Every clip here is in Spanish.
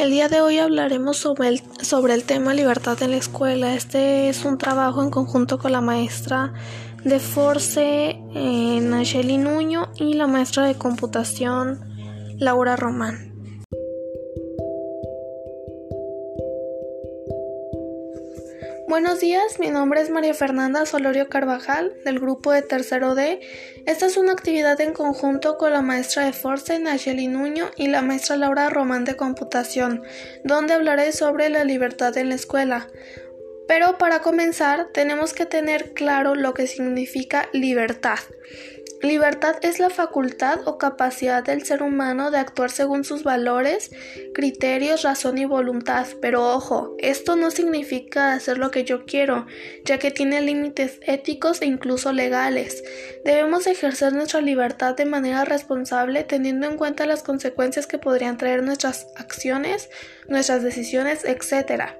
El día de hoy hablaremos sobre el, sobre el tema libertad en la escuela. Este es un trabajo en conjunto con la maestra de Force, eh, Nuño, y la maestra de computación, Laura Román. Buenos días, mi nombre es María Fernanda Solorio Carvajal del grupo de tercero D. Esta es una actividad en conjunto con la maestra de Force, Nacheli Nuño, y la maestra Laura Román de Computación, donde hablaré sobre la libertad en la escuela. Pero para comenzar tenemos que tener claro lo que significa libertad. Libertad es la facultad o capacidad del ser humano de actuar según sus valores, criterios, razón y voluntad. Pero ojo, esto no significa hacer lo que yo quiero, ya que tiene límites éticos e incluso legales. Debemos ejercer nuestra libertad de manera responsable teniendo en cuenta las consecuencias que podrían traer nuestras acciones, nuestras decisiones, etc.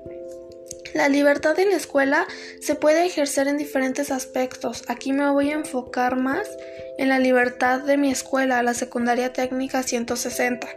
La libertad en la escuela se puede ejercer en diferentes aspectos. Aquí me voy a enfocar más en la libertad de mi escuela, la secundaria técnica 160.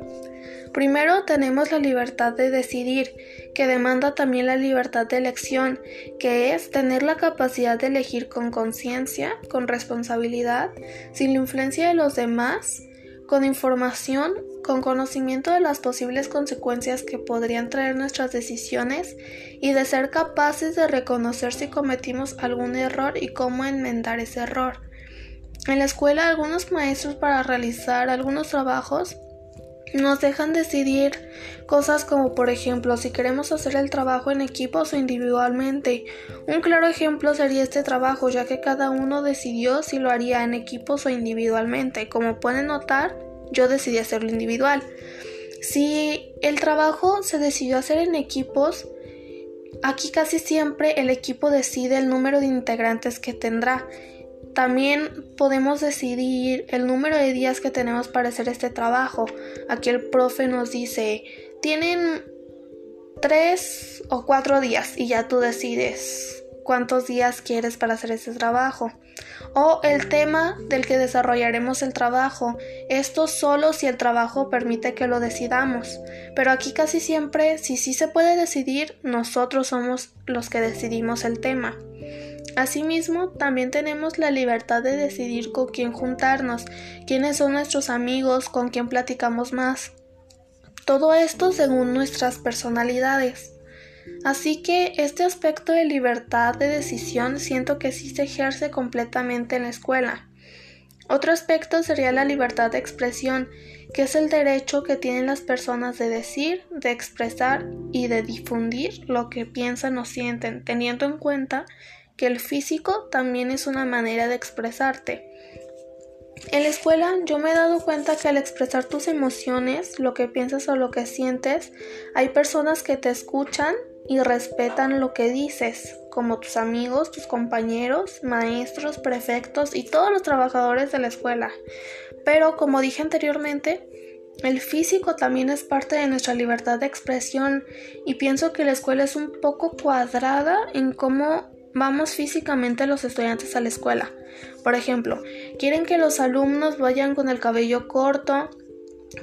Primero tenemos la libertad de decidir, que demanda también la libertad de elección, que es tener la capacidad de elegir con conciencia, con responsabilidad, sin la influencia de los demás, con información, con conocimiento de las posibles consecuencias que podrían traer nuestras decisiones y de ser capaces de reconocer si cometimos algún error y cómo enmendar ese error. En la escuela algunos maestros para realizar algunos trabajos nos dejan decidir cosas como por ejemplo si queremos hacer el trabajo en equipos o individualmente. Un claro ejemplo sería este trabajo ya que cada uno decidió si lo haría en equipos o individualmente. Como pueden notar, yo decidí hacerlo individual. Si el trabajo se decidió hacer en equipos, aquí casi siempre el equipo decide el número de integrantes que tendrá también podemos decidir el número de días que tenemos para hacer este trabajo. Aquí el profe nos dice, tienen tres o cuatro días y ya tú decides cuántos días quieres para hacer este trabajo. O el tema del que desarrollaremos el trabajo. Esto solo si el trabajo permite que lo decidamos. Pero aquí casi siempre, si sí se puede decidir, nosotros somos los que decidimos el tema. Asimismo, también tenemos la libertad de decidir con quién juntarnos, quiénes son nuestros amigos, con quién platicamos más. Todo esto según nuestras personalidades. Así que este aspecto de libertad de decisión siento que sí se ejerce completamente en la escuela. Otro aspecto sería la libertad de expresión, que es el derecho que tienen las personas de decir, de expresar y de difundir lo que piensan o sienten, teniendo en cuenta que el físico también es una manera de expresarte. En la escuela yo me he dado cuenta que al expresar tus emociones, lo que piensas o lo que sientes, hay personas que te escuchan y respetan lo que dices, como tus amigos, tus compañeros, maestros, prefectos y todos los trabajadores de la escuela. Pero como dije anteriormente, el físico también es parte de nuestra libertad de expresión y pienso que la escuela es un poco cuadrada en cómo vamos físicamente los estudiantes a la escuela. Por ejemplo, quieren que los alumnos vayan con el cabello corto,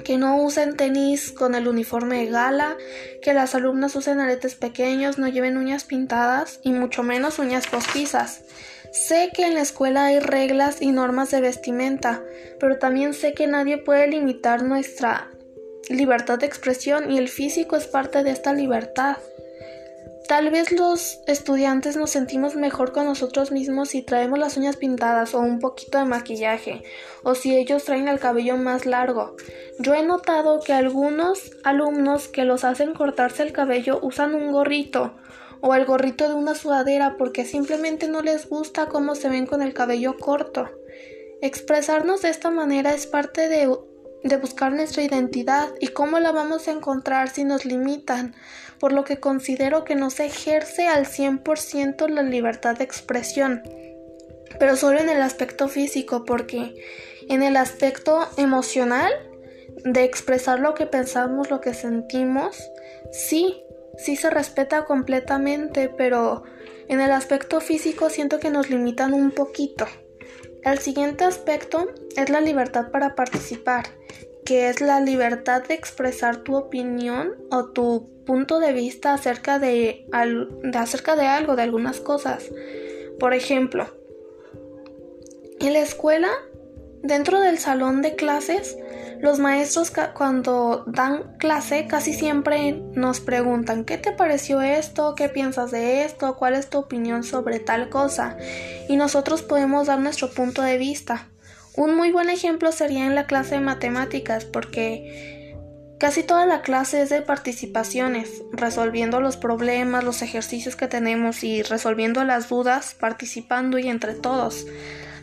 que no usen tenis con el uniforme de gala, que las alumnas usen aretes pequeños, no lleven uñas pintadas y mucho menos uñas postizas. Sé que en la escuela hay reglas y normas de vestimenta, pero también sé que nadie puede limitar nuestra libertad de expresión y el físico es parte de esta libertad. Tal vez los estudiantes nos sentimos mejor con nosotros mismos si traemos las uñas pintadas o un poquito de maquillaje, o si ellos traen el cabello más largo. Yo he notado que algunos alumnos que los hacen cortarse el cabello usan un gorrito o el gorrito de una sudadera porque simplemente no les gusta cómo se ven con el cabello corto. Expresarnos de esta manera es parte de de buscar nuestra identidad y cómo la vamos a encontrar si nos limitan, por lo que considero que no se ejerce al 100% la libertad de expresión, pero solo en el aspecto físico, porque en el aspecto emocional, de expresar lo que pensamos, lo que sentimos, sí, sí se respeta completamente, pero en el aspecto físico siento que nos limitan un poquito. El siguiente aspecto es la libertad para participar, que es la libertad de expresar tu opinión o tu punto de vista acerca de, acerca de algo, de algunas cosas. Por ejemplo, en la escuela, dentro del salón de clases, los maestros cuando dan clase casi siempre nos preguntan ¿qué te pareció esto? ¿Qué piensas de esto? ¿Cuál es tu opinión sobre tal cosa? Y nosotros podemos dar nuestro punto de vista. Un muy buen ejemplo sería en la clase de matemáticas porque casi toda la clase es de participaciones, resolviendo los problemas, los ejercicios que tenemos y resolviendo las dudas, participando y entre todos.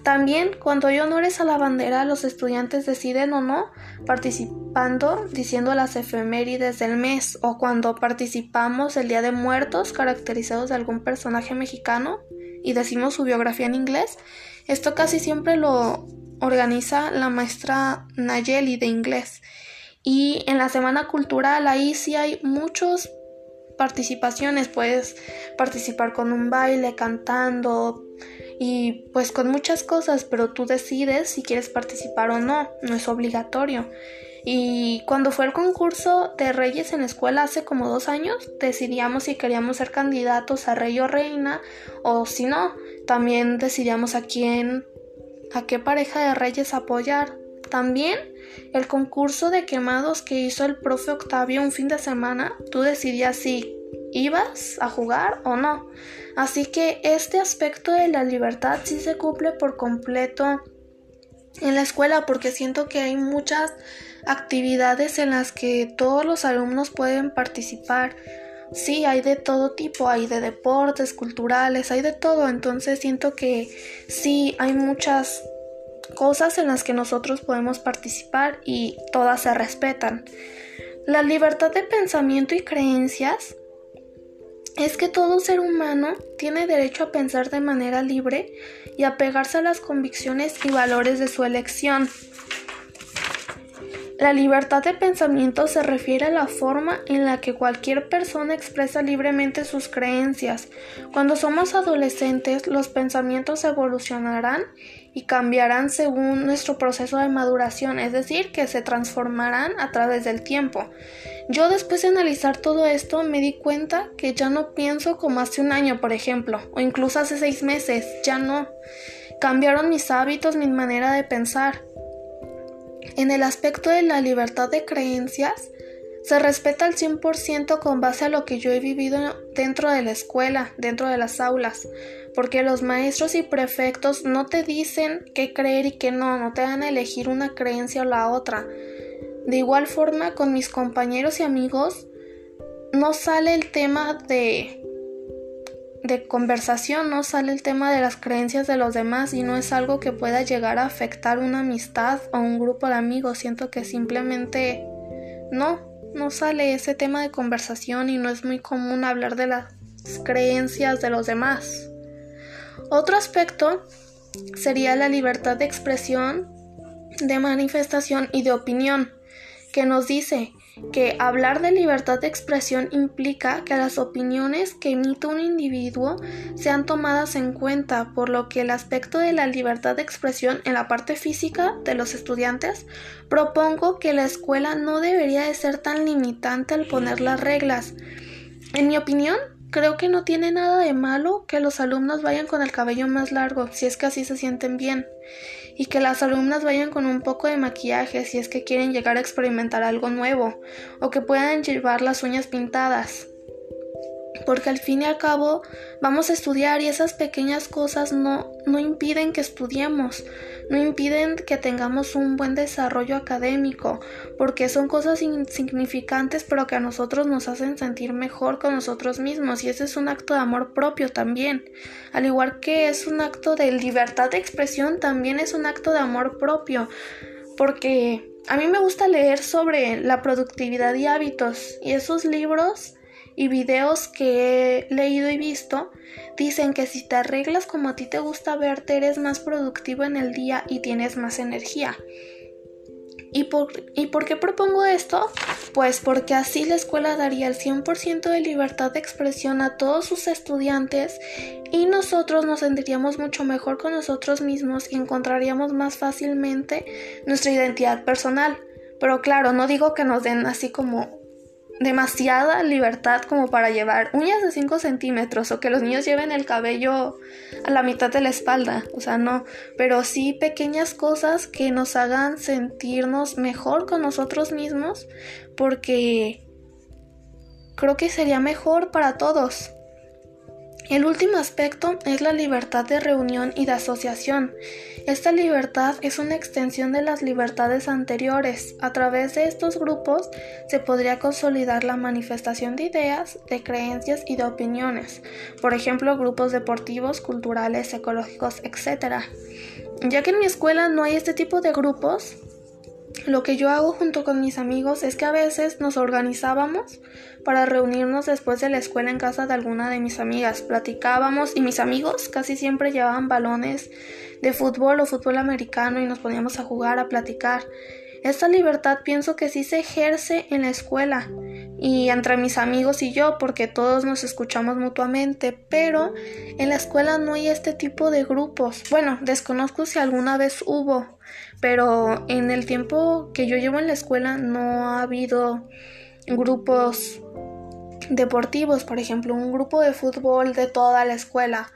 También, cuando hay honores a la bandera, los estudiantes deciden o no participando diciendo las efemérides del mes o cuando participamos el Día de Muertos caracterizados de algún personaje mexicano y decimos su biografía en inglés. Esto casi siempre lo organiza la maestra Nayeli de inglés. Y en la Semana Cultural ahí sí hay muchas participaciones, puedes participar con un baile, cantando, y pues con muchas cosas, pero tú decides si quieres participar o no, no es obligatorio. Y cuando fue el concurso de Reyes en la escuela hace como dos años, decidíamos si queríamos ser candidatos a rey o reina o si no, también decidíamos a quién, a qué pareja de reyes apoyar. También el concurso de quemados que hizo el profe Octavio un fin de semana, tú decidías si ibas a jugar o no. Así que este aspecto de la libertad sí se cumple por completo en la escuela porque siento que hay muchas actividades en las que todos los alumnos pueden participar. Sí, hay de todo tipo, hay de deportes, culturales, hay de todo, entonces siento que sí, hay muchas cosas en las que nosotros podemos participar y todas se respetan. La libertad de pensamiento y creencias es que todo ser humano tiene derecho a pensar de manera libre y a pegarse a las convicciones y valores de su elección. La libertad de pensamiento se refiere a la forma en la que cualquier persona expresa libremente sus creencias. Cuando somos adolescentes, los pensamientos evolucionarán y cambiarán según nuestro proceso de maduración, es decir, que se transformarán a través del tiempo. Yo después de analizar todo esto me di cuenta que ya no pienso como hace un año, por ejemplo, o incluso hace seis meses, ya no. Cambiaron mis hábitos, mi manera de pensar. En el aspecto de la libertad de creencias, se respeta al 100% con base a lo que yo he vivido dentro de la escuela, dentro de las aulas, porque los maestros y prefectos no te dicen qué creer y qué no, no te dan a elegir una creencia o la otra. De igual forma, con mis compañeros y amigos, no sale el tema de de conversación, no sale el tema de las creencias de los demás y no es algo que pueda llegar a afectar una amistad o un grupo de amigos. Siento que simplemente no, no sale ese tema de conversación y no es muy común hablar de las creencias de los demás. Otro aspecto sería la libertad de expresión, de manifestación y de opinión, que nos dice que hablar de libertad de expresión implica que las opiniones que emite un individuo sean tomadas en cuenta, por lo que el aspecto de la libertad de expresión en la parte física de los estudiantes, propongo que la escuela no debería de ser tan limitante al poner las reglas. En mi opinión, Creo que no tiene nada de malo que los alumnos vayan con el cabello más largo, si es que así se sienten bien, y que las alumnas vayan con un poco de maquillaje si es que quieren llegar a experimentar algo nuevo, o que puedan llevar las uñas pintadas porque al fin y al cabo vamos a estudiar y esas pequeñas cosas no, no impiden que estudiemos, no impiden que tengamos un buen desarrollo académico, porque son cosas insignificantes pero que a nosotros nos hacen sentir mejor con nosotros mismos y ese es un acto de amor propio también, al igual que es un acto de libertad de expresión, también es un acto de amor propio, porque a mí me gusta leer sobre la productividad y hábitos y esos libros y videos que he leído y visto dicen que si te arreglas como a ti te gusta verte eres más productivo en el día y tienes más energía. ¿Y por, ¿Y por qué propongo esto? Pues porque así la escuela daría el 100% de libertad de expresión a todos sus estudiantes y nosotros nos sentiríamos mucho mejor con nosotros mismos y encontraríamos más fácilmente nuestra identidad personal Pero claro, no digo que nos den así como demasiada libertad como para llevar uñas de 5 centímetros o que los niños lleven el cabello a la mitad de la espalda, o sea, no, pero sí pequeñas cosas que nos hagan sentirnos mejor con nosotros mismos porque creo que sería mejor para todos. El último aspecto es la libertad de reunión y de asociación. Esta libertad es una extensión de las libertades anteriores. A través de estos grupos se podría consolidar la manifestación de ideas, de creencias y de opiniones, por ejemplo, grupos deportivos, culturales, ecológicos, etc. Ya que en mi escuela no hay este tipo de grupos, lo que yo hago junto con mis amigos es que a veces nos organizábamos para reunirnos después de la escuela en casa de alguna de mis amigas. Platicábamos y mis amigos casi siempre llevaban balones de fútbol o fútbol americano y nos poníamos a jugar, a platicar. Esta libertad pienso que sí se ejerce en la escuela y entre mis amigos y yo porque todos nos escuchamos mutuamente, pero en la escuela no hay este tipo de grupos. Bueno, desconozco si alguna vez hubo, pero en el tiempo que yo llevo en la escuela no ha habido grupos deportivos, por ejemplo, un grupo de fútbol de toda la escuela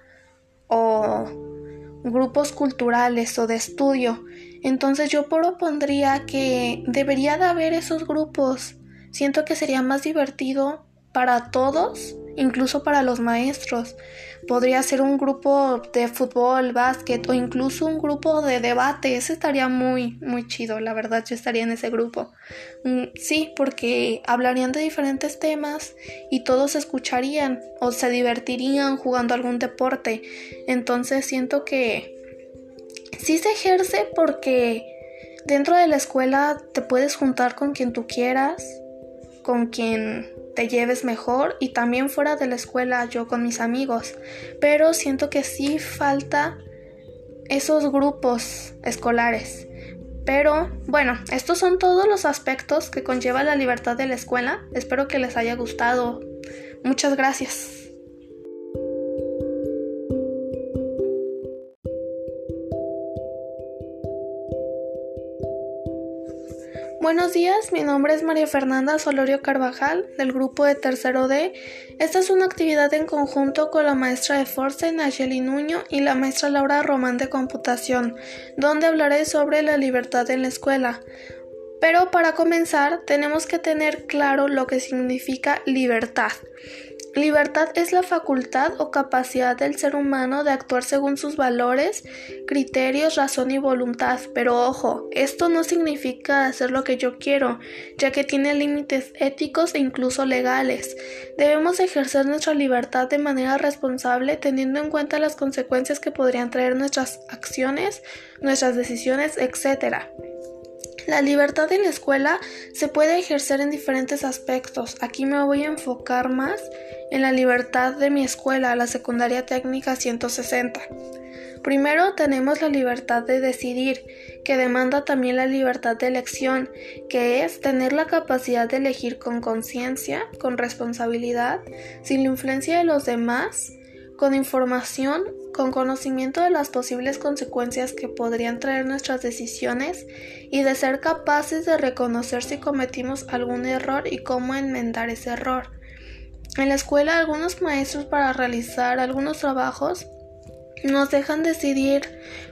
o grupos culturales o de estudio. Entonces yo propondría que debería de haber esos grupos. Siento que sería más divertido para todos, incluso para los maestros. Podría ser un grupo de fútbol, básquet o incluso un grupo de debate. Ese estaría muy, muy chido. La verdad, yo estaría en ese grupo. Mm, sí, porque hablarían de diferentes temas y todos escucharían o se divertirían jugando algún deporte. Entonces siento que sí se ejerce porque dentro de la escuela te puedes juntar con quien tú quieras, con quien te lleves mejor y también fuera de la escuela yo con mis amigos, pero siento que sí falta esos grupos escolares. Pero bueno, estos son todos los aspectos que conlleva la libertad de la escuela. Espero que les haya gustado. Muchas gracias. Buenos días, mi nombre es María Fernanda Solorio Carvajal del grupo de tercero D. Esta es una actividad en conjunto con la maestra de Force, Nayeli Nuño, y la maestra Laura Román de Computación, donde hablaré sobre la libertad en la escuela. Pero para comenzar tenemos que tener claro lo que significa libertad. Libertad es la facultad o capacidad del ser humano de actuar según sus valores, criterios, razón y voluntad. Pero ojo, esto no significa hacer lo que yo quiero, ya que tiene límites éticos e incluso legales. Debemos ejercer nuestra libertad de manera responsable teniendo en cuenta las consecuencias que podrían traer nuestras acciones, nuestras decisiones, etc. La libertad en la escuela se puede ejercer en diferentes aspectos. Aquí me voy a enfocar más en la libertad de mi escuela, la secundaria técnica 160. Primero tenemos la libertad de decidir, que demanda también la libertad de elección, que es tener la capacidad de elegir con conciencia, con responsabilidad, sin la influencia de los demás, con información, con conocimiento de las posibles consecuencias que podrían traer nuestras decisiones y de ser capaces de reconocer si cometimos algún error y cómo enmendar ese error. En la escuela algunos maestros para realizar algunos trabajos nos dejan decidir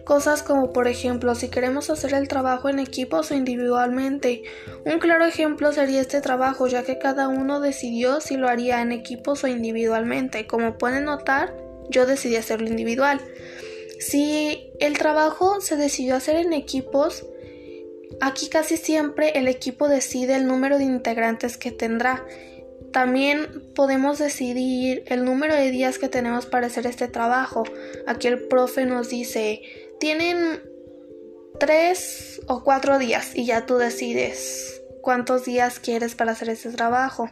cosas como por ejemplo si queremos hacer el trabajo en equipos o individualmente. Un claro ejemplo sería este trabajo ya que cada uno decidió si lo haría en equipos o individualmente. Como pueden notar, yo decidí hacerlo individual. Si el trabajo se decidió hacer en equipos, aquí casi siempre el equipo decide el número de integrantes que tendrá. También podemos decidir el número de días que tenemos para hacer este trabajo. Aquí el profe nos dice, tienen tres o cuatro días y ya tú decides cuántos días quieres para hacer este trabajo.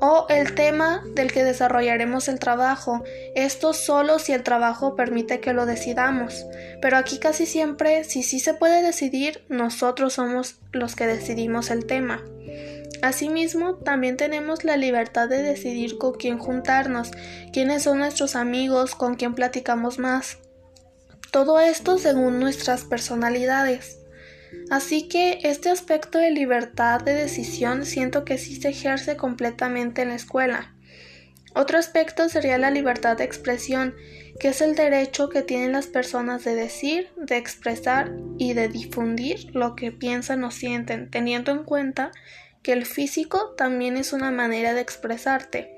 O el tema del que desarrollaremos el trabajo. Esto solo si el trabajo permite que lo decidamos. Pero aquí casi siempre, si sí se puede decidir, nosotros somos los que decidimos el tema. Asimismo, también tenemos la libertad de decidir con quién juntarnos, quiénes son nuestros amigos, con quién platicamos más. Todo esto según nuestras personalidades. Así que este aspecto de libertad de decisión siento que sí se ejerce completamente en la escuela. Otro aspecto sería la libertad de expresión, que es el derecho que tienen las personas de decir, de expresar y de difundir lo que piensan o sienten, teniendo en cuenta que el físico también es una manera de expresarte.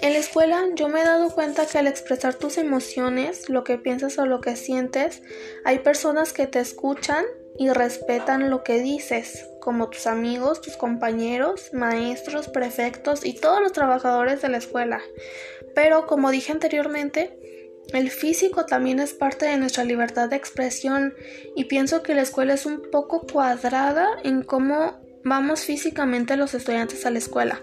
En la escuela yo me he dado cuenta que al expresar tus emociones, lo que piensas o lo que sientes, hay personas que te escuchan y respetan lo que dices, como tus amigos, tus compañeros, maestros, prefectos y todos los trabajadores de la escuela. Pero como dije anteriormente, el físico también es parte de nuestra libertad de expresión y pienso que la escuela es un poco cuadrada en cómo vamos físicamente los estudiantes a la escuela.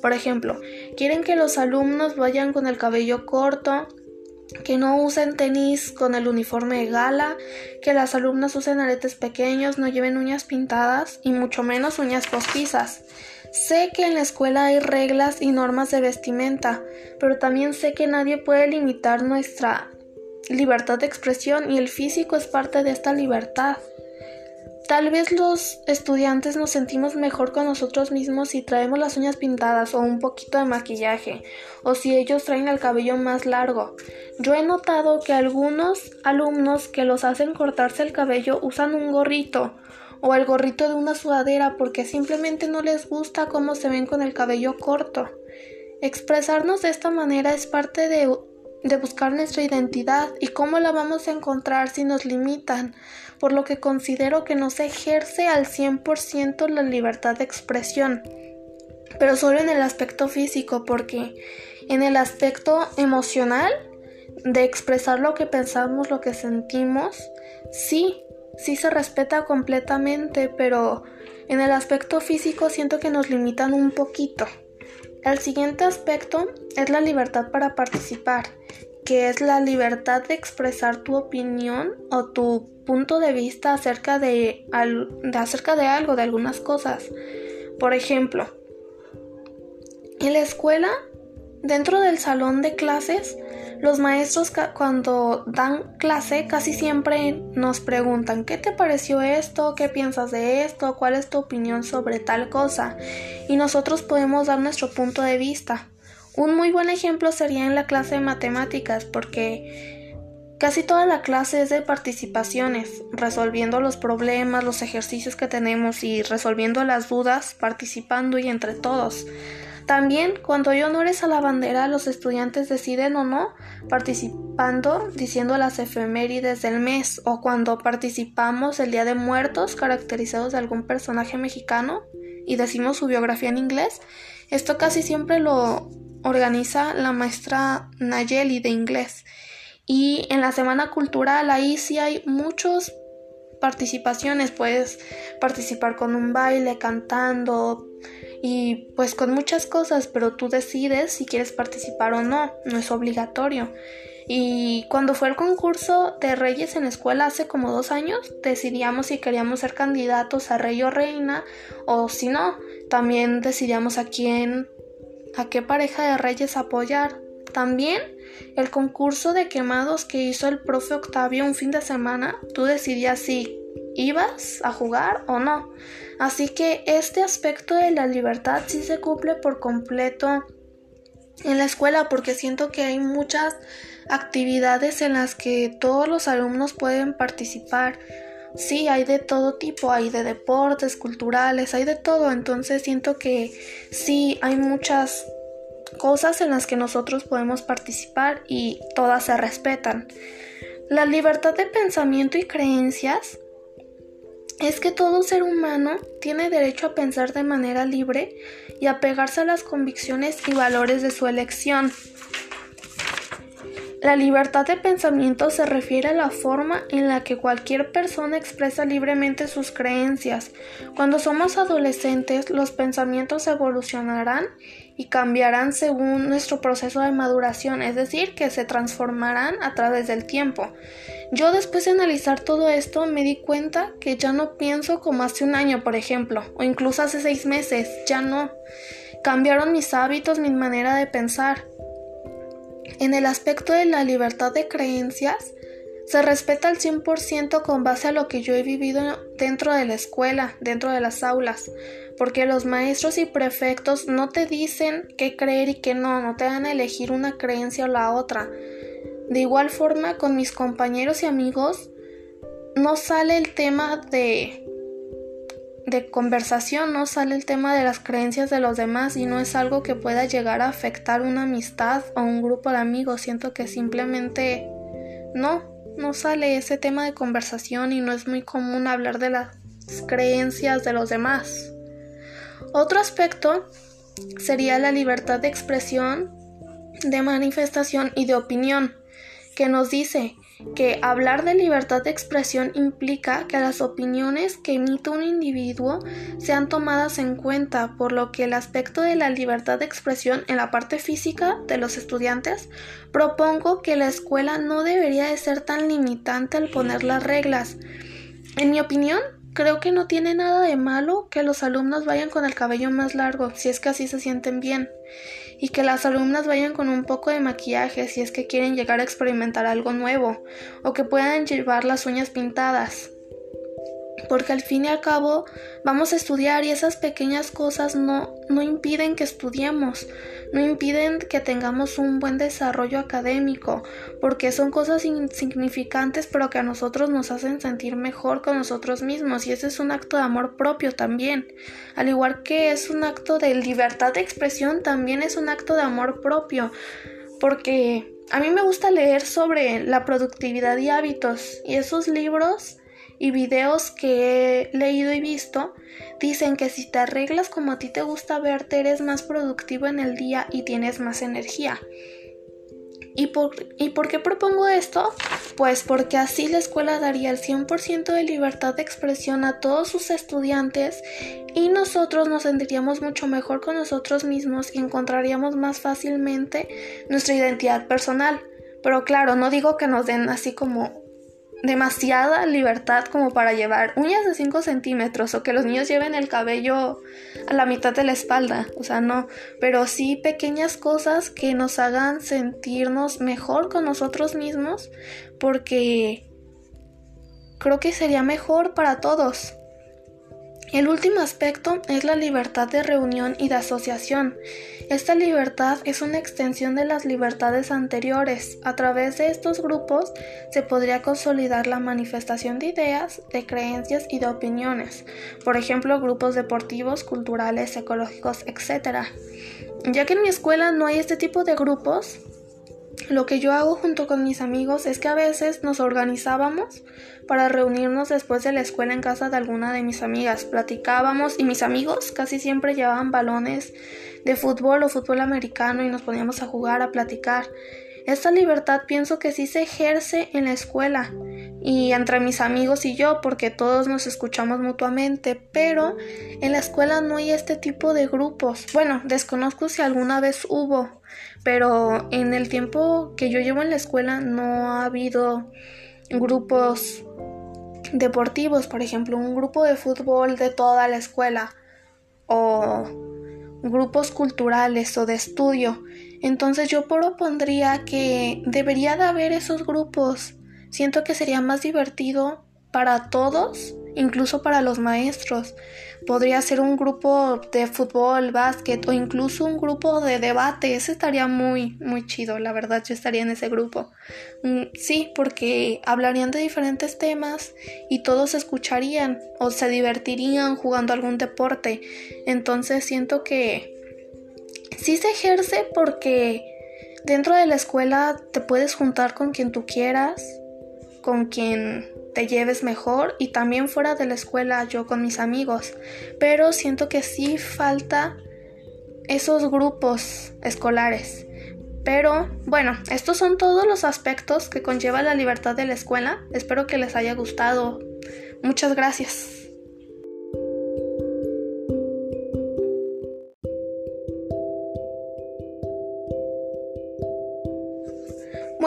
Por ejemplo, quieren que los alumnos vayan con el cabello corto, que no usen tenis con el uniforme de gala, que las alumnas usen aretes pequeños, no lleven uñas pintadas y mucho menos uñas postizas. Sé que en la escuela hay reglas y normas de vestimenta, pero también sé que nadie puede limitar nuestra libertad de expresión y el físico es parte de esta libertad. Tal vez los estudiantes nos sentimos mejor con nosotros mismos si traemos las uñas pintadas o un poquito de maquillaje, o si ellos traen el cabello más largo. Yo he notado que algunos alumnos que los hacen cortarse el cabello usan un gorrito o el gorrito de una sudadera porque simplemente no les gusta cómo se ven con el cabello corto. Expresarnos de esta manera es parte de de buscar nuestra identidad y cómo la vamos a encontrar si nos limitan, por lo que considero que no se ejerce al 100% la libertad de expresión, pero solo en el aspecto físico, porque en el aspecto emocional, de expresar lo que pensamos, lo que sentimos, sí, sí se respeta completamente, pero en el aspecto físico siento que nos limitan un poquito. El siguiente aspecto es la libertad para participar, que es la libertad de expresar tu opinión o tu punto de vista acerca de, acerca de algo, de algunas cosas. Por ejemplo, en la escuela, dentro del salón de clases, los maestros cuando dan clase casi siempre nos preguntan ¿qué te pareció esto? ¿Qué piensas de esto? ¿Cuál es tu opinión sobre tal cosa? Y nosotros podemos dar nuestro punto de vista. Un muy buen ejemplo sería en la clase de matemáticas porque casi toda la clase es de participaciones, resolviendo los problemas, los ejercicios que tenemos y resolviendo las dudas, participando y entre todos. También, cuando hay honores a la bandera, los estudiantes deciden o no participando diciendo las efemérides del mes o cuando participamos el Día de Muertos caracterizados de algún personaje mexicano y decimos su biografía en inglés. Esto casi siempre lo organiza la maestra Nayeli de inglés. Y en la semana cultural ahí sí hay muchas participaciones, puedes participar con un baile, cantando, y pues con muchas cosas, pero tú decides si quieres participar o no, no es obligatorio. Y cuando fue el concurso de Reyes en la escuela hace como dos años, decidíamos si queríamos ser candidatos a rey o reina, o si no, también decidíamos a quién, a qué pareja de reyes apoyar. También el concurso de quemados que hizo el profe Octavio un fin de semana, tú decidías si ibas a jugar o no. Así que este aspecto de la libertad sí se cumple por completo en la escuela porque siento que hay muchas actividades en las que todos los alumnos pueden participar. Sí, hay de todo tipo, hay de deportes, culturales, hay de todo, entonces siento que sí, hay muchas cosas en las que nosotros podemos participar y todas se respetan. La libertad de pensamiento y creencias es que todo ser humano tiene derecho a pensar de manera libre y a pegarse a las convicciones y valores de su elección. La libertad de pensamiento se refiere a la forma en la que cualquier persona expresa libremente sus creencias. Cuando somos adolescentes, los pensamientos evolucionarán y cambiarán según nuestro proceso de maduración, es decir, que se transformarán a través del tiempo. Yo después de analizar todo esto me di cuenta que ya no pienso como hace un año, por ejemplo, o incluso hace seis meses, ya no. Cambiaron mis hábitos, mi manera de pensar. En el aspecto de la libertad de creencias, se respeta al 100% con base a lo que yo he vivido dentro de la escuela, dentro de las aulas, porque los maestros y prefectos no te dicen qué creer y qué no, no te dan a elegir una creencia o la otra. De igual forma, con mis compañeros y amigos, no sale el tema de de conversación, no sale el tema de las creencias de los demás y no es algo que pueda llegar a afectar una amistad o un grupo de amigos. Siento que simplemente no, no sale ese tema de conversación y no es muy común hablar de las creencias de los demás. Otro aspecto sería la libertad de expresión, de manifestación y de opinión, que nos dice que hablar de libertad de expresión implica que las opiniones que emite un individuo sean tomadas en cuenta, por lo que el aspecto de la libertad de expresión en la parte física de los estudiantes, propongo que la escuela no debería de ser tan limitante al poner las reglas. En mi opinión, creo que no tiene nada de malo que los alumnos vayan con el cabello más largo, si es que así se sienten bien y que las alumnas vayan con un poco de maquillaje si es que quieren llegar a experimentar algo nuevo o que puedan llevar las uñas pintadas. Porque al fin y al cabo vamos a estudiar y esas pequeñas cosas no, no impiden que estudiemos, no impiden que tengamos un buen desarrollo académico, porque son cosas insignificantes pero que a nosotros nos hacen sentir mejor con nosotros mismos y ese es un acto de amor propio también. Al igual que es un acto de libertad de expresión, también es un acto de amor propio, porque a mí me gusta leer sobre la productividad y hábitos y esos libros y videos que he leído y visto dicen que si te arreglas como a ti te gusta verte eres más productivo en el día y tienes más energía. ¿Y por, ¿Y por qué propongo esto? Pues porque así la escuela daría el 100% de libertad de expresión a todos sus estudiantes y nosotros nos sentiríamos mucho mejor con nosotros mismos y encontraríamos más fácilmente nuestra identidad personal. Pero claro, no digo que nos den así como demasiada libertad como para llevar uñas de 5 centímetros o que los niños lleven el cabello a la mitad de la espalda, o sea, no, pero sí pequeñas cosas que nos hagan sentirnos mejor con nosotros mismos porque creo que sería mejor para todos. El último aspecto es la libertad de reunión y de asociación. Esta libertad es una extensión de las libertades anteriores. A través de estos grupos se podría consolidar la manifestación de ideas, de creencias y de opiniones, por ejemplo, grupos deportivos, culturales, ecológicos, etc. Ya que en mi escuela no hay este tipo de grupos, lo que yo hago junto con mis amigos es que a veces nos organizábamos para reunirnos después de la escuela en casa de alguna de mis amigas. Platicábamos y mis amigos casi siempre llevaban balones de fútbol o fútbol americano y nos poníamos a jugar, a platicar. Esta libertad pienso que sí se ejerce en la escuela y entre mis amigos y yo porque todos nos escuchamos mutuamente, pero en la escuela no hay este tipo de grupos. Bueno, desconozco si alguna vez hubo, pero en el tiempo que yo llevo en la escuela no ha habido grupos deportivos, por ejemplo, un grupo de fútbol de toda la escuela o grupos culturales o de estudio. Entonces yo propondría que debería de haber esos grupos Siento que sería más divertido para todos, incluso para los maestros. Podría ser un grupo de fútbol, básquet o incluso un grupo de debate. Ese estaría muy, muy chido. La verdad, yo estaría en ese grupo. Mm, sí, porque hablarían de diferentes temas y todos escucharían o se divertirían jugando algún deporte. Entonces siento que sí se ejerce porque dentro de la escuela te puedes juntar con quien tú quieras con quien te lleves mejor y también fuera de la escuela yo con mis amigos. Pero siento que sí falta esos grupos escolares. Pero bueno, estos son todos los aspectos que conlleva la libertad de la escuela. Espero que les haya gustado. Muchas gracias.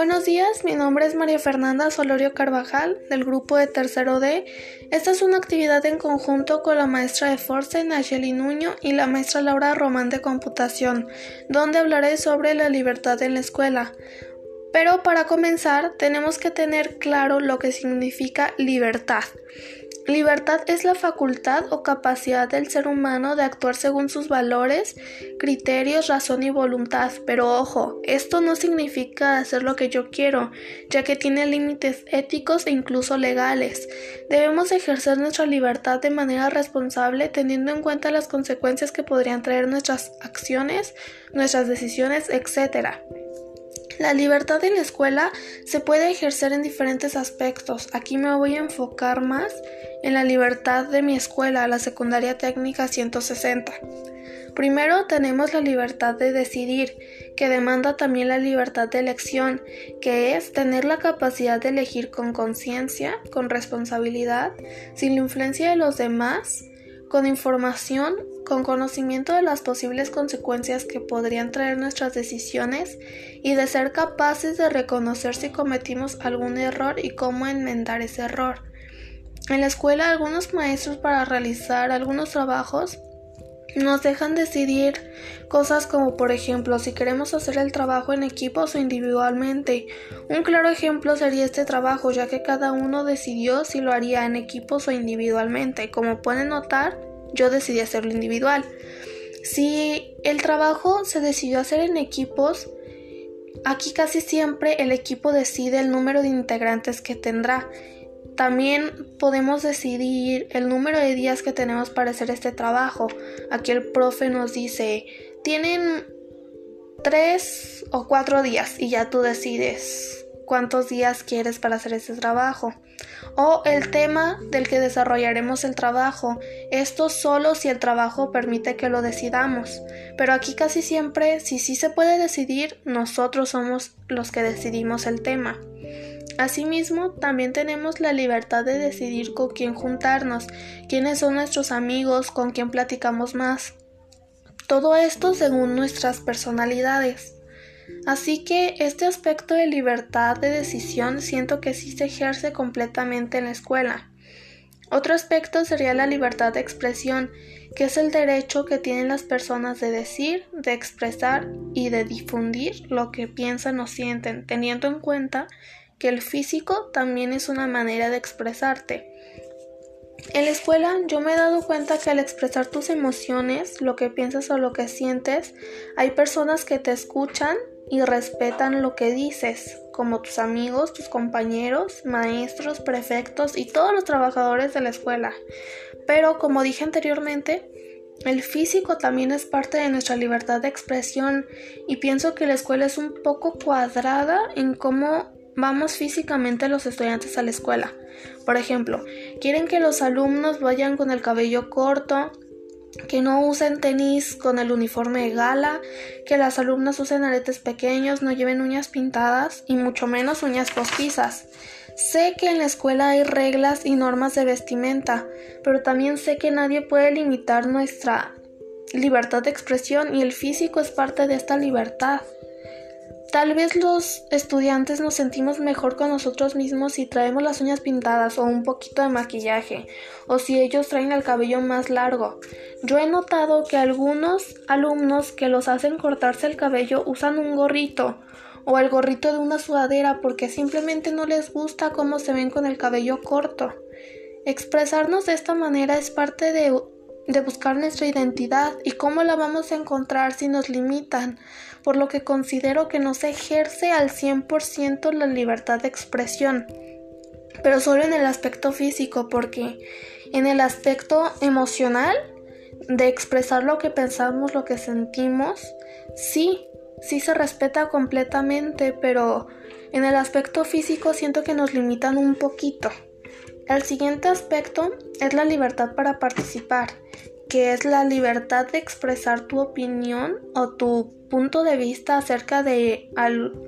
Buenos días, mi nombre es María Fernanda Solorio Carvajal del grupo de tercero D. Esta es una actividad en conjunto con la maestra de Force Nayeli Nuño y la maestra Laura Román de Computación, donde hablaré sobre la libertad en la escuela. Pero para comenzar tenemos que tener claro lo que significa libertad. Libertad es la facultad o capacidad del ser humano de actuar según sus valores, criterios, razón y voluntad. Pero ojo, esto no significa hacer lo que yo quiero, ya que tiene límites éticos e incluso legales. Debemos ejercer nuestra libertad de manera responsable teniendo en cuenta las consecuencias que podrían traer nuestras acciones, nuestras decisiones, etc. La libertad en la escuela se puede ejercer en diferentes aspectos. Aquí me voy a enfocar más en la libertad de mi escuela, la secundaria técnica 160. Primero tenemos la libertad de decidir, que demanda también la libertad de elección, que es tener la capacidad de elegir con conciencia, con responsabilidad, sin la influencia de los demás, con información, con conocimiento de las posibles consecuencias que podrían traer nuestras decisiones y de ser capaces de reconocer si cometimos algún error y cómo enmendar ese error. En la escuela algunos maestros para realizar algunos trabajos nos dejan decidir cosas como por ejemplo si queremos hacer el trabajo en equipos o individualmente. Un claro ejemplo sería este trabajo ya que cada uno decidió si lo haría en equipos o individualmente. Como pueden notar, yo decidí hacerlo individual. Si el trabajo se decidió hacer en equipos, aquí casi siempre el equipo decide el número de integrantes que tendrá. También podemos decidir el número de días que tenemos para hacer este trabajo. Aquí el profe nos dice, tienen tres o cuatro días y ya tú decides cuántos días quieres para hacer este trabajo. O el tema del que desarrollaremos el trabajo. Esto solo si el trabajo permite que lo decidamos. Pero aquí casi siempre, si sí se puede decidir, nosotros somos los que decidimos el tema. Asimismo, también tenemos la libertad de decidir con quién juntarnos, quiénes son nuestros amigos, con quién platicamos más. Todo esto según nuestras personalidades. Así que este aspecto de libertad de decisión siento que sí se ejerce completamente en la escuela. Otro aspecto sería la libertad de expresión, que es el derecho que tienen las personas de decir, de expresar y de difundir lo que piensan o sienten, teniendo en cuenta que el físico también es una manera de expresarte. En la escuela yo me he dado cuenta que al expresar tus emociones, lo que piensas o lo que sientes, hay personas que te escuchan y respetan lo que dices, como tus amigos, tus compañeros, maestros, prefectos y todos los trabajadores de la escuela. Pero como dije anteriormente, el físico también es parte de nuestra libertad de expresión y pienso que la escuela es un poco cuadrada en cómo vamos físicamente los estudiantes a la escuela. Por ejemplo, quieren que los alumnos vayan con el cabello corto, que no usen tenis con el uniforme de gala, que las alumnas usen aretes pequeños, no lleven uñas pintadas y mucho menos uñas postizas. Sé que en la escuela hay reglas y normas de vestimenta, pero también sé que nadie puede limitar nuestra libertad de expresión y el físico es parte de esta libertad. Tal vez los estudiantes nos sentimos mejor con nosotros mismos si traemos las uñas pintadas o un poquito de maquillaje, o si ellos traen el cabello más largo. Yo he notado que algunos alumnos que los hacen cortarse el cabello usan un gorrito o el gorrito de una sudadera porque simplemente no les gusta cómo se ven con el cabello corto. Expresarnos de esta manera es parte de de buscar nuestra identidad y cómo la vamos a encontrar si nos limitan, por lo que considero que no se ejerce al 100% la libertad de expresión, pero solo en el aspecto físico, porque en el aspecto emocional, de expresar lo que pensamos, lo que sentimos, sí, sí se respeta completamente, pero en el aspecto físico siento que nos limitan un poquito. El siguiente aspecto es la libertad para participar, que es la libertad de expresar tu opinión o tu punto de vista acerca de,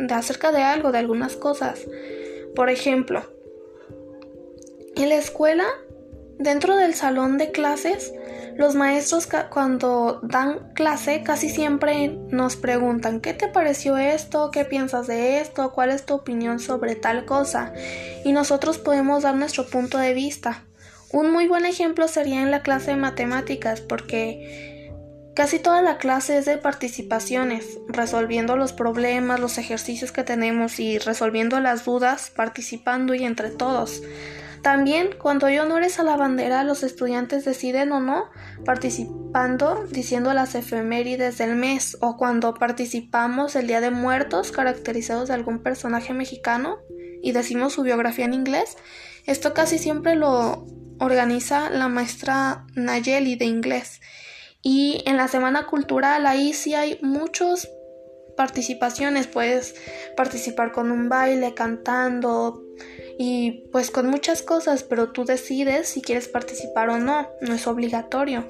acerca de algo, de algunas cosas. Por ejemplo, en la escuela, dentro del salón de clases, los maestros cuando dan clase casi siempre nos preguntan ¿qué te pareció esto? ¿Qué piensas de esto? ¿Cuál es tu opinión sobre tal cosa? Y nosotros podemos dar nuestro punto de vista. Un muy buen ejemplo sería en la clase de matemáticas porque Casi toda la clase es de participaciones, resolviendo los problemas, los ejercicios que tenemos y resolviendo las dudas, participando y entre todos. También, cuando hay honores a la bandera, los estudiantes deciden o no participando diciendo las efemérides del mes o cuando participamos el Día de Muertos caracterizados de algún personaje mexicano y decimos su biografía en inglés. Esto casi siempre lo organiza la maestra Nayeli de inglés. Y en la semana cultural ahí sí hay muchas participaciones, puedes participar con un baile, cantando y pues con muchas cosas, pero tú decides si quieres participar o no, no es obligatorio.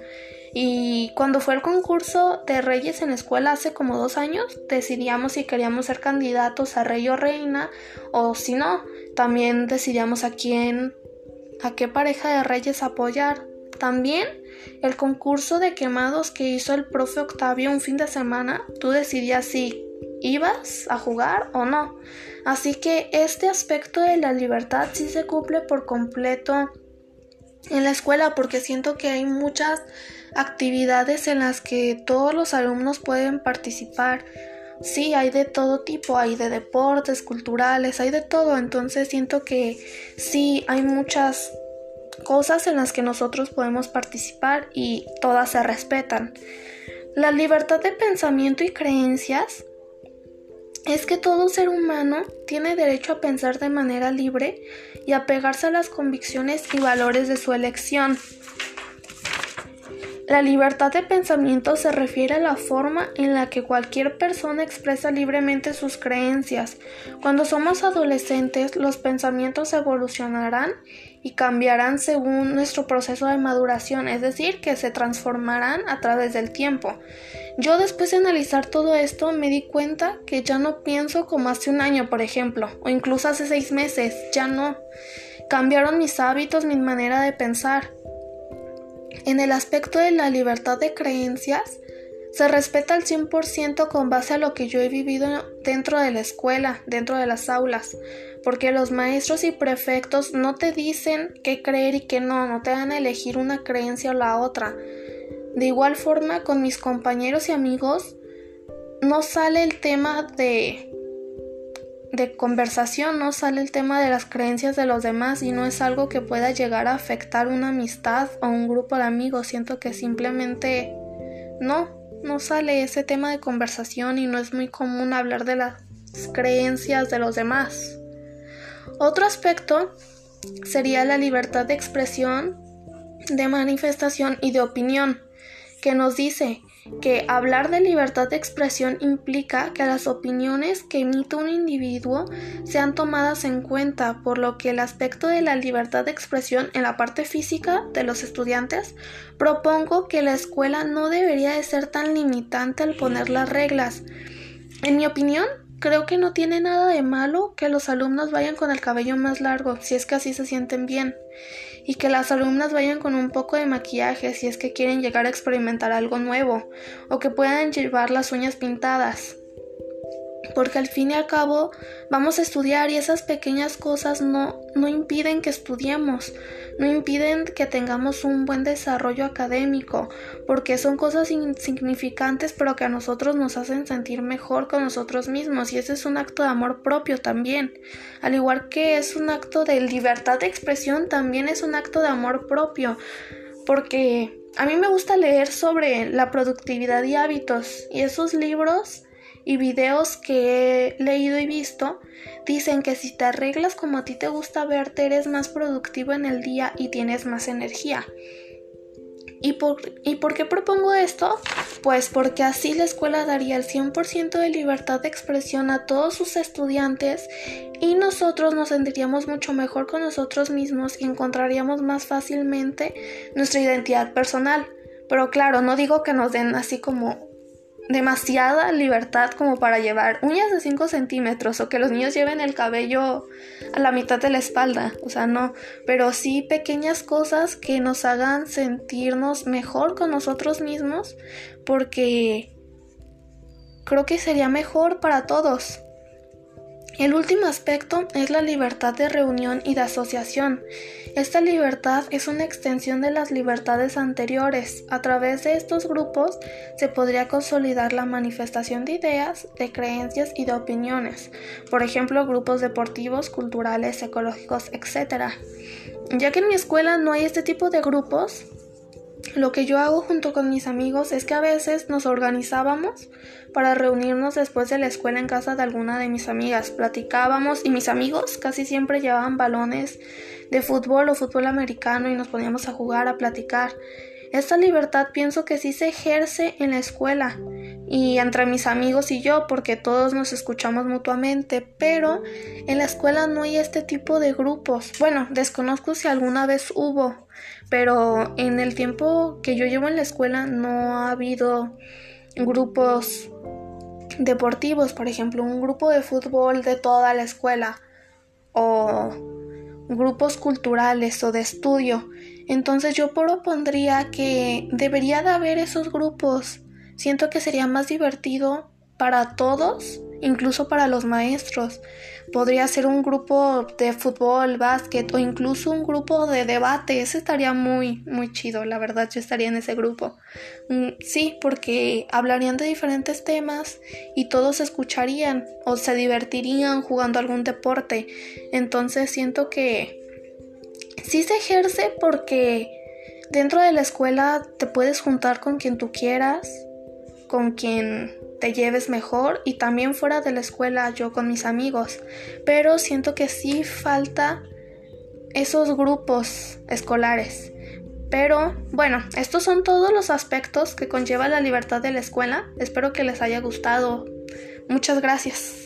Y cuando fue el concurso de Reyes en la escuela hace como dos años, decidíamos si queríamos ser candidatos a Rey o Reina o si no, también decidíamos a quién, a qué pareja de Reyes apoyar. También el concurso de quemados que hizo el profe Octavio un fin de semana, tú decidías si ibas a jugar o no. Así que este aspecto de la libertad sí se cumple por completo en la escuela porque siento que hay muchas actividades en las que todos los alumnos pueden participar. Sí, hay de todo tipo, hay de deportes, culturales, hay de todo, entonces siento que sí, hay muchas cosas en las que nosotros podemos participar y todas se respetan. La libertad de pensamiento y creencias es que todo ser humano tiene derecho a pensar de manera libre y a pegarse a las convicciones y valores de su elección. La libertad de pensamiento se refiere a la forma en la que cualquier persona expresa libremente sus creencias. Cuando somos adolescentes, los pensamientos evolucionarán y cambiarán según nuestro proceso de maduración, es decir, que se transformarán a través del tiempo. Yo después de analizar todo esto me di cuenta que ya no pienso como hace un año, por ejemplo, o incluso hace seis meses, ya no. Cambiaron mis hábitos, mi manera de pensar. En el aspecto de la libertad de creencias, se respeta al 100% con base a lo que yo he vivido dentro de la escuela, dentro de las aulas, porque los maestros y prefectos no te dicen qué creer y qué no, no te dan a elegir una creencia o la otra. De igual forma, con mis compañeros y amigos, no sale el tema de de conversación no sale el tema de las creencias de los demás y no es algo que pueda llegar a afectar una amistad o un grupo de amigos. Siento que simplemente no, no sale ese tema de conversación y no es muy común hablar de las creencias de los demás. Otro aspecto sería la libertad de expresión, de manifestación y de opinión, que nos dice que hablar de libertad de expresión implica que las opiniones que emite un individuo sean tomadas en cuenta, por lo que el aspecto de la libertad de expresión en la parte física de los estudiantes, propongo que la escuela no debería de ser tan limitante al poner las reglas. En mi opinión, creo que no tiene nada de malo que los alumnos vayan con el cabello más largo, si es que así se sienten bien y que las alumnas vayan con un poco de maquillaje si es que quieren llegar a experimentar algo nuevo o que puedan llevar las uñas pintadas. Porque al fin y al cabo vamos a estudiar y esas pequeñas cosas no, no impiden que estudiemos no impiden que tengamos un buen desarrollo académico, porque son cosas insignificantes pero que a nosotros nos hacen sentir mejor con nosotros mismos y ese es un acto de amor propio también. Al igual que es un acto de libertad de expresión, también es un acto de amor propio, porque a mí me gusta leer sobre la productividad y hábitos y esos libros y videos que he leído y visto dicen que si te arreglas como a ti te gusta verte eres más productivo en el día y tienes más energía. ¿Y por, ¿Y por qué propongo esto? Pues porque así la escuela daría el 100% de libertad de expresión a todos sus estudiantes y nosotros nos sentiríamos mucho mejor con nosotros mismos y encontraríamos más fácilmente nuestra identidad personal. Pero claro, no digo que nos den así como demasiada libertad como para llevar uñas de 5 centímetros o que los niños lleven el cabello a la mitad de la espalda, o sea, no, pero sí pequeñas cosas que nos hagan sentirnos mejor con nosotros mismos porque creo que sería mejor para todos. El último aspecto es la libertad de reunión y de asociación. Esta libertad es una extensión de las libertades anteriores. A través de estos grupos se podría consolidar la manifestación de ideas, de creencias y de opiniones, por ejemplo, grupos deportivos, culturales, ecológicos, etc. Ya que en mi escuela no hay este tipo de grupos, lo que yo hago junto con mis amigos es que a veces nos organizábamos para reunirnos después de la escuela en casa de alguna de mis amigas. Platicábamos y mis amigos casi siempre llevaban balones de fútbol o fútbol americano y nos poníamos a jugar, a platicar. Esta libertad pienso que sí se ejerce en la escuela y entre mis amigos y yo porque todos nos escuchamos mutuamente, pero en la escuela no hay este tipo de grupos. Bueno, desconozco si alguna vez hubo, pero en el tiempo que yo llevo en la escuela no ha habido grupos deportivos, por ejemplo, un grupo de fútbol de toda la escuela o grupos culturales o de estudio. Entonces yo propondría que debería de haber esos grupos Siento que sería más divertido para todos, incluso para los maestros. Podría ser un grupo de fútbol, básquet o incluso un grupo de debate. Ese estaría muy, muy chido, la verdad, yo estaría en ese grupo. Mm, sí, porque hablarían de diferentes temas y todos escucharían o se divertirían jugando algún deporte. Entonces siento que sí se ejerce porque dentro de la escuela te puedes juntar con quien tú quieras con quien te lleves mejor y también fuera de la escuela yo con mis amigos. Pero siento que sí falta esos grupos escolares. Pero bueno, estos son todos los aspectos que conlleva la libertad de la escuela. Espero que les haya gustado. Muchas gracias.